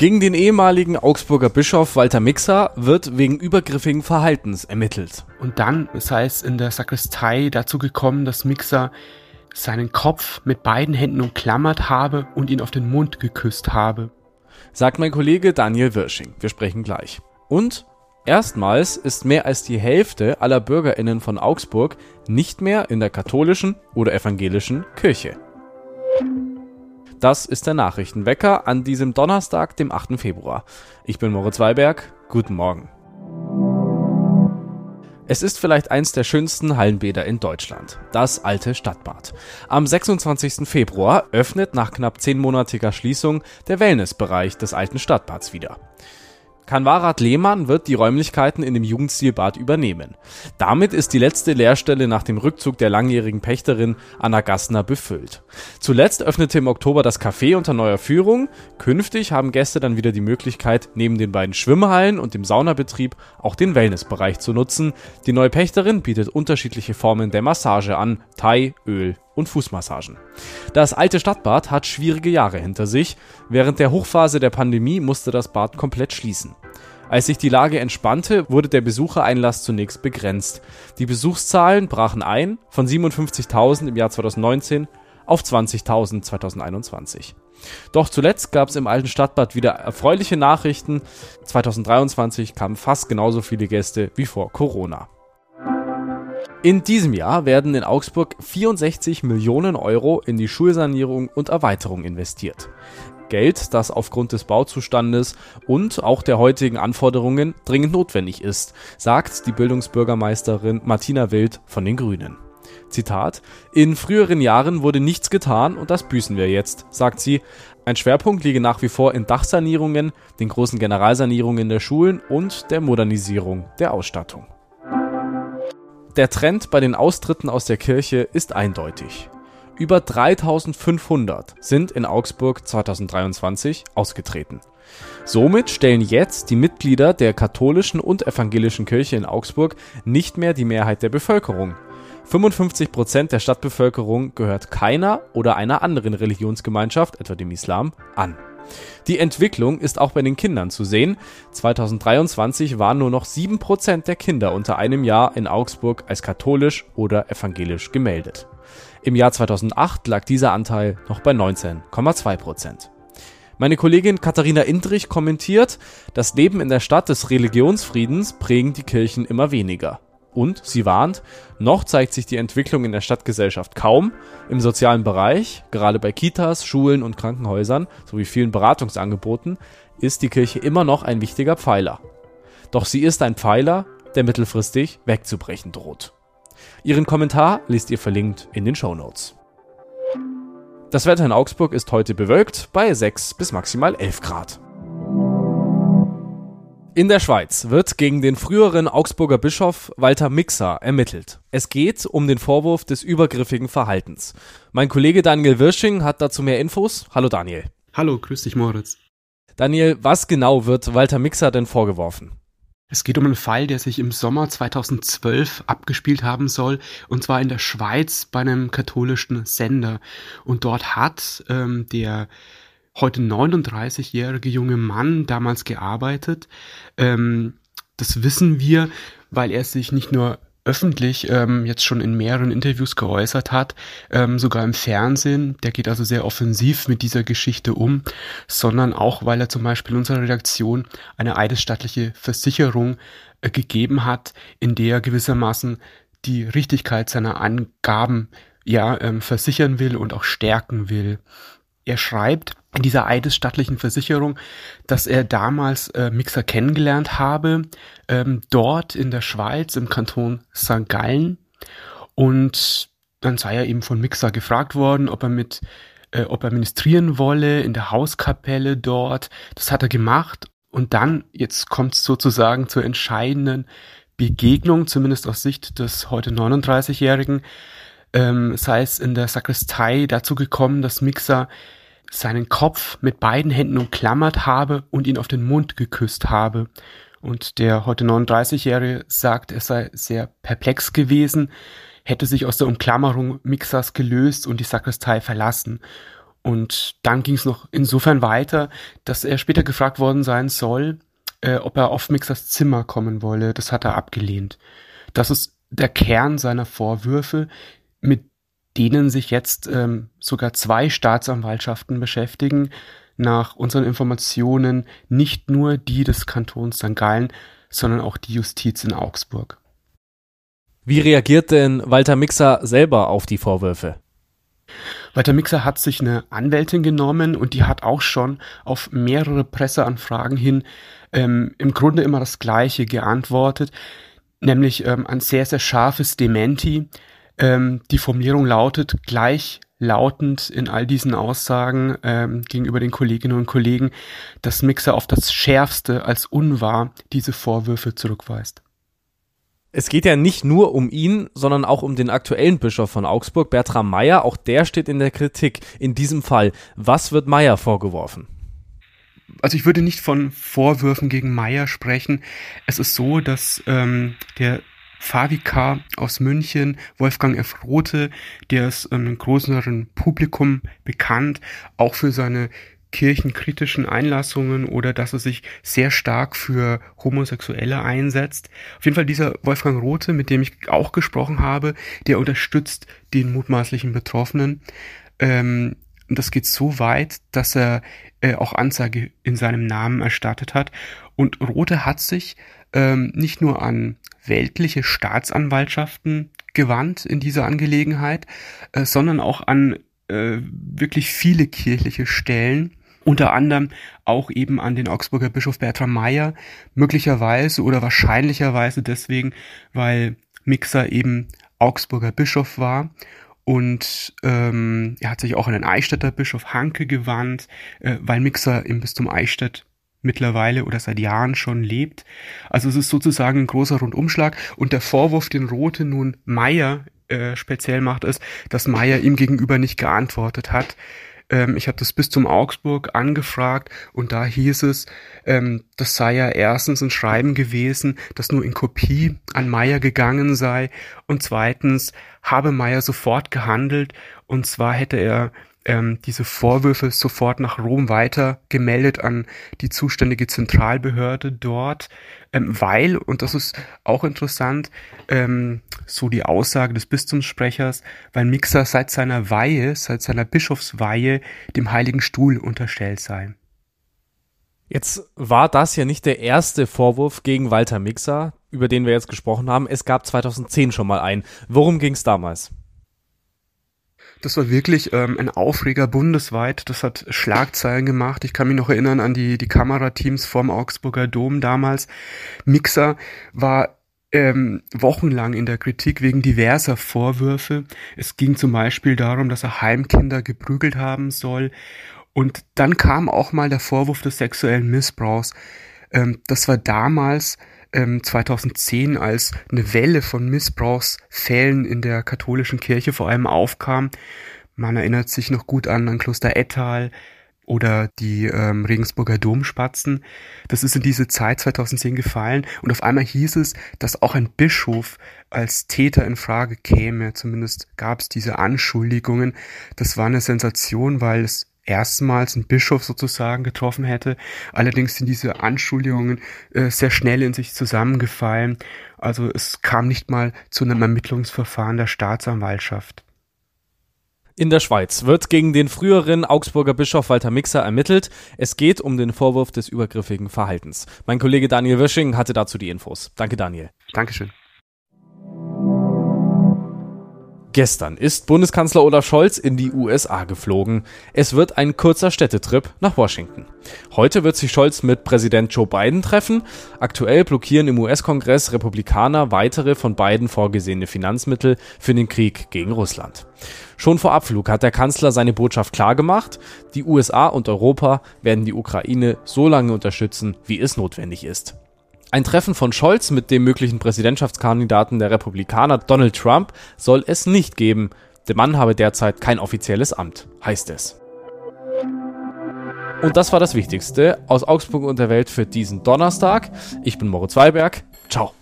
Gegen den ehemaligen Augsburger Bischof Walter Mixer wird wegen übergriffigen Verhaltens ermittelt. Und dann sei es in der Sakristei dazu gekommen, dass Mixer seinen Kopf mit beiden Händen umklammert habe und ihn auf den Mund geküsst habe. Sagt mein Kollege Daniel Wirsching. Wir sprechen gleich. Und erstmals ist mehr als die Hälfte aller Bürgerinnen von Augsburg nicht mehr in der katholischen oder evangelischen Kirche. Das ist der Nachrichtenwecker an diesem Donnerstag, dem 8. Februar. Ich bin Moritz Weiberg. Guten Morgen. Es ist vielleicht eins der schönsten Hallenbäder in Deutschland, das alte Stadtbad. Am 26. Februar öffnet nach knapp zehnmonatiger Schließung der Wellnessbereich des alten Stadtbads wieder. Kanwarat Lehmann wird die Räumlichkeiten in dem Jugendstilbad übernehmen. Damit ist die letzte Lehrstelle nach dem Rückzug der langjährigen Pächterin Anna Gassner befüllt. Zuletzt öffnete im Oktober das Café unter neuer Führung. Künftig haben Gäste dann wieder die Möglichkeit, neben den beiden Schwimmhallen und dem Saunabetrieb auch den Wellnessbereich zu nutzen. Die neue Pächterin bietet unterschiedliche Formen der Massage an, Thai, Öl und Fußmassagen. Das alte Stadtbad hat schwierige Jahre hinter sich. Während der Hochphase der Pandemie musste das Bad komplett schließen. Als sich die Lage entspannte, wurde der Besuchereinlass zunächst begrenzt. Die Besuchszahlen brachen ein von 57.000 im Jahr 2019 auf 20.000 2021. Doch zuletzt gab es im alten Stadtbad wieder erfreuliche Nachrichten. 2023 kamen fast genauso viele Gäste wie vor Corona. In diesem Jahr werden in Augsburg 64 Millionen Euro in die Schulsanierung und Erweiterung investiert. Geld, das aufgrund des Bauzustandes und auch der heutigen Anforderungen dringend notwendig ist, sagt die Bildungsbürgermeisterin Martina Wild von den Grünen. Zitat: In früheren Jahren wurde nichts getan und das büßen wir jetzt, sagt sie. Ein Schwerpunkt liege nach wie vor in Dachsanierungen, den großen Generalsanierungen der Schulen und der Modernisierung der Ausstattung. Der Trend bei den Austritten aus der Kirche ist eindeutig. Über 3500 sind in Augsburg 2023 ausgetreten. Somit stellen jetzt die Mitglieder der katholischen und evangelischen Kirche in Augsburg nicht mehr die Mehrheit der Bevölkerung. 55 Prozent der Stadtbevölkerung gehört keiner oder einer anderen Religionsgemeinschaft, etwa dem Islam, an. Die Entwicklung ist auch bei den Kindern zu sehen. 2023 waren nur noch 7 Prozent der Kinder unter einem Jahr in Augsburg als katholisch oder evangelisch gemeldet. Im Jahr 2008 lag dieser Anteil noch bei 19,2 Prozent. Meine Kollegin Katharina Indrich kommentiert, das Leben in der Stadt des Religionsfriedens prägen die Kirchen immer weniger. Und sie warnt, noch zeigt sich die Entwicklung in der Stadtgesellschaft kaum. Im sozialen Bereich, gerade bei Kitas, Schulen und Krankenhäusern sowie vielen Beratungsangeboten, ist die Kirche immer noch ein wichtiger Pfeiler. Doch sie ist ein Pfeiler, der mittelfristig wegzubrechen droht. Ihren Kommentar liest ihr verlinkt in den Show Notes. Das Wetter in Augsburg ist heute bewölkt bei 6 bis maximal 11 Grad. In der Schweiz wird gegen den früheren Augsburger Bischof Walter Mixer ermittelt. Es geht um den Vorwurf des übergriffigen Verhaltens. Mein Kollege Daniel Wirsching hat dazu mehr Infos. Hallo Daniel. Hallo, grüß dich Moritz. Daniel, was genau wird Walter Mixer denn vorgeworfen? Es geht um einen Fall, der sich im Sommer 2012 abgespielt haben soll, und zwar in der Schweiz bei einem katholischen Sender. Und dort hat ähm, der heute 39-jährige junge Mann damals gearbeitet. Ähm, das wissen wir, weil er sich nicht nur öffentlich ähm, jetzt schon in mehreren Interviews geäußert hat, ähm, sogar im Fernsehen, der geht also sehr offensiv mit dieser Geschichte um, sondern auch, weil er zum Beispiel unserer Redaktion eine eidesstattliche Versicherung äh, gegeben hat, in der er gewissermaßen die Richtigkeit seiner Angaben ja ähm, versichern will und auch stärken will. Er schreibt in dieser eidesstattlichen Versicherung, dass er damals äh, Mixer kennengelernt habe, ähm, dort in der Schweiz im Kanton St. Gallen. Und dann sei er eben von Mixer gefragt worden, ob er mit, äh, ob er ministrieren wolle in der Hauskapelle dort. Das hat er gemacht. Und dann, jetzt kommt es sozusagen zur entscheidenden Begegnung, zumindest aus Sicht des heute 39-Jährigen ähm, sei es in der Sakristei dazu gekommen, dass Mixer seinen Kopf mit beiden Händen umklammert habe und ihn auf den Mund geküsst habe. Und der heute 39-Jährige sagt, er sei sehr perplex gewesen, hätte sich aus der Umklammerung Mixers gelöst und die Sakristei verlassen. Und dann ging es noch insofern weiter, dass er später gefragt worden sein soll, äh, ob er auf Mixers Zimmer kommen wolle. Das hat er abgelehnt. Das ist der Kern seiner Vorwürfe, mit denen sich jetzt ähm, sogar zwei Staatsanwaltschaften beschäftigen. Nach unseren Informationen nicht nur die des Kantons St. Gallen, sondern auch die Justiz in Augsburg. Wie reagiert denn Walter Mixer selber auf die Vorwürfe? Walter Mixer hat sich eine Anwältin genommen und die hat auch schon auf mehrere Presseanfragen hin ähm, im Grunde immer das Gleiche geantwortet, nämlich ähm, ein sehr, sehr scharfes Dementi. Ähm, die Formulierung lautet gleichlautend in all diesen Aussagen ähm, gegenüber den Kolleginnen und Kollegen, dass Mixer auf das Schärfste als unwahr diese Vorwürfe zurückweist. Es geht ja nicht nur um ihn, sondern auch um den aktuellen Bischof von Augsburg, Bertram Meyer. Auch der steht in der Kritik. In diesem Fall, was wird Meyer vorgeworfen? Also ich würde nicht von Vorwürfen gegen Meyer sprechen. Es ist so, dass ähm, der Pfarrvikar aus München, Wolfgang F. Rote, der ist einem größeren Publikum bekannt, auch für seine kirchenkritischen Einlassungen oder dass er sich sehr stark für Homosexuelle einsetzt. Auf jeden Fall dieser Wolfgang Rote, mit dem ich auch gesprochen habe, der unterstützt den mutmaßlichen Betroffenen. Ähm, das geht so weit, dass er äh, auch Anzeige in seinem Namen erstattet hat. Und Rote hat sich ähm, nicht nur an weltliche Staatsanwaltschaften gewandt in dieser Angelegenheit, äh, sondern auch an äh, wirklich viele kirchliche Stellen unter anderem auch eben an den Augsburger Bischof Bertram Meyer, möglicherweise oder wahrscheinlicherweise deswegen, weil Mixer eben Augsburger Bischof war. Und ähm, er hat sich auch an den Eichstätter Bischof Hanke gewandt, äh, weil Mixer im Bistum Eichstätt mittlerweile oder seit Jahren schon lebt. Also es ist sozusagen ein großer Rundumschlag und der Vorwurf, den Rote nun Meyer äh, speziell macht, ist, dass Meyer ihm gegenüber nicht geantwortet hat. Ähm, ich habe das Bistum Augsburg angefragt und da hieß es, ähm, das sei ja erstens ein Schreiben gewesen, das nur in Kopie an Meyer gegangen sei und zweitens habe Meyer sofort gehandelt und zwar hätte er ähm, diese Vorwürfe sofort nach Rom weiter gemeldet an die zuständige Zentralbehörde dort, ähm, weil, und das ist auch interessant, ähm, so die Aussage des Bistumssprechers, weil Mixer seit seiner Weihe, seit seiner Bischofsweihe dem Heiligen Stuhl unterstellt sei. Jetzt war das ja nicht der erste Vorwurf gegen Walter Mixer, über den wir jetzt gesprochen haben. Es gab 2010 schon mal einen. Worum ging es damals? Das war wirklich ähm, ein Aufreger bundesweit. Das hat Schlagzeilen gemacht. Ich kann mich noch erinnern an die, die Kamerateams vom Augsburger Dom damals. Mixer war ähm, wochenlang in der Kritik wegen diverser Vorwürfe. Es ging zum Beispiel darum, dass er Heimkinder geprügelt haben soll. Und dann kam auch mal der Vorwurf des sexuellen Missbrauchs. Ähm, das war damals ähm, 2010, als eine Welle von Missbrauchsfällen in der katholischen Kirche vor allem aufkam. Man erinnert sich noch gut an, an Kloster Ettal oder die ähm, Regensburger Domspatzen. Das ist in diese Zeit 2010 gefallen und auf einmal hieß es, dass auch ein Bischof als Täter in Frage käme. Zumindest gab es diese Anschuldigungen. Das war eine Sensation, weil es erstmals einen Bischof sozusagen getroffen hätte. Allerdings sind diese Anschuldigungen äh, sehr schnell in sich zusammengefallen. Also es kam nicht mal zu einem Ermittlungsverfahren der Staatsanwaltschaft. In der Schweiz wird gegen den früheren Augsburger Bischof Walter Mixer ermittelt. Es geht um den Vorwurf des übergriffigen Verhaltens. Mein Kollege Daniel Wirsching hatte dazu die Infos. Danke, Daniel. Dankeschön. Gestern ist Bundeskanzler Olaf Scholz in die USA geflogen. Es wird ein kurzer Städtetrip nach Washington. Heute wird sich Scholz mit Präsident Joe Biden treffen. Aktuell blockieren im US-Kongress Republikaner weitere von Biden vorgesehene Finanzmittel für den Krieg gegen Russland. Schon vor Abflug hat der Kanzler seine Botschaft klargemacht. Die USA und Europa werden die Ukraine so lange unterstützen, wie es notwendig ist. Ein Treffen von Scholz mit dem möglichen Präsidentschaftskandidaten der Republikaner Donald Trump soll es nicht geben. Der Mann habe derzeit kein offizielles Amt, heißt es. Und das war das Wichtigste aus Augsburg und der Welt für diesen Donnerstag. Ich bin Moritz Weiberg. Ciao.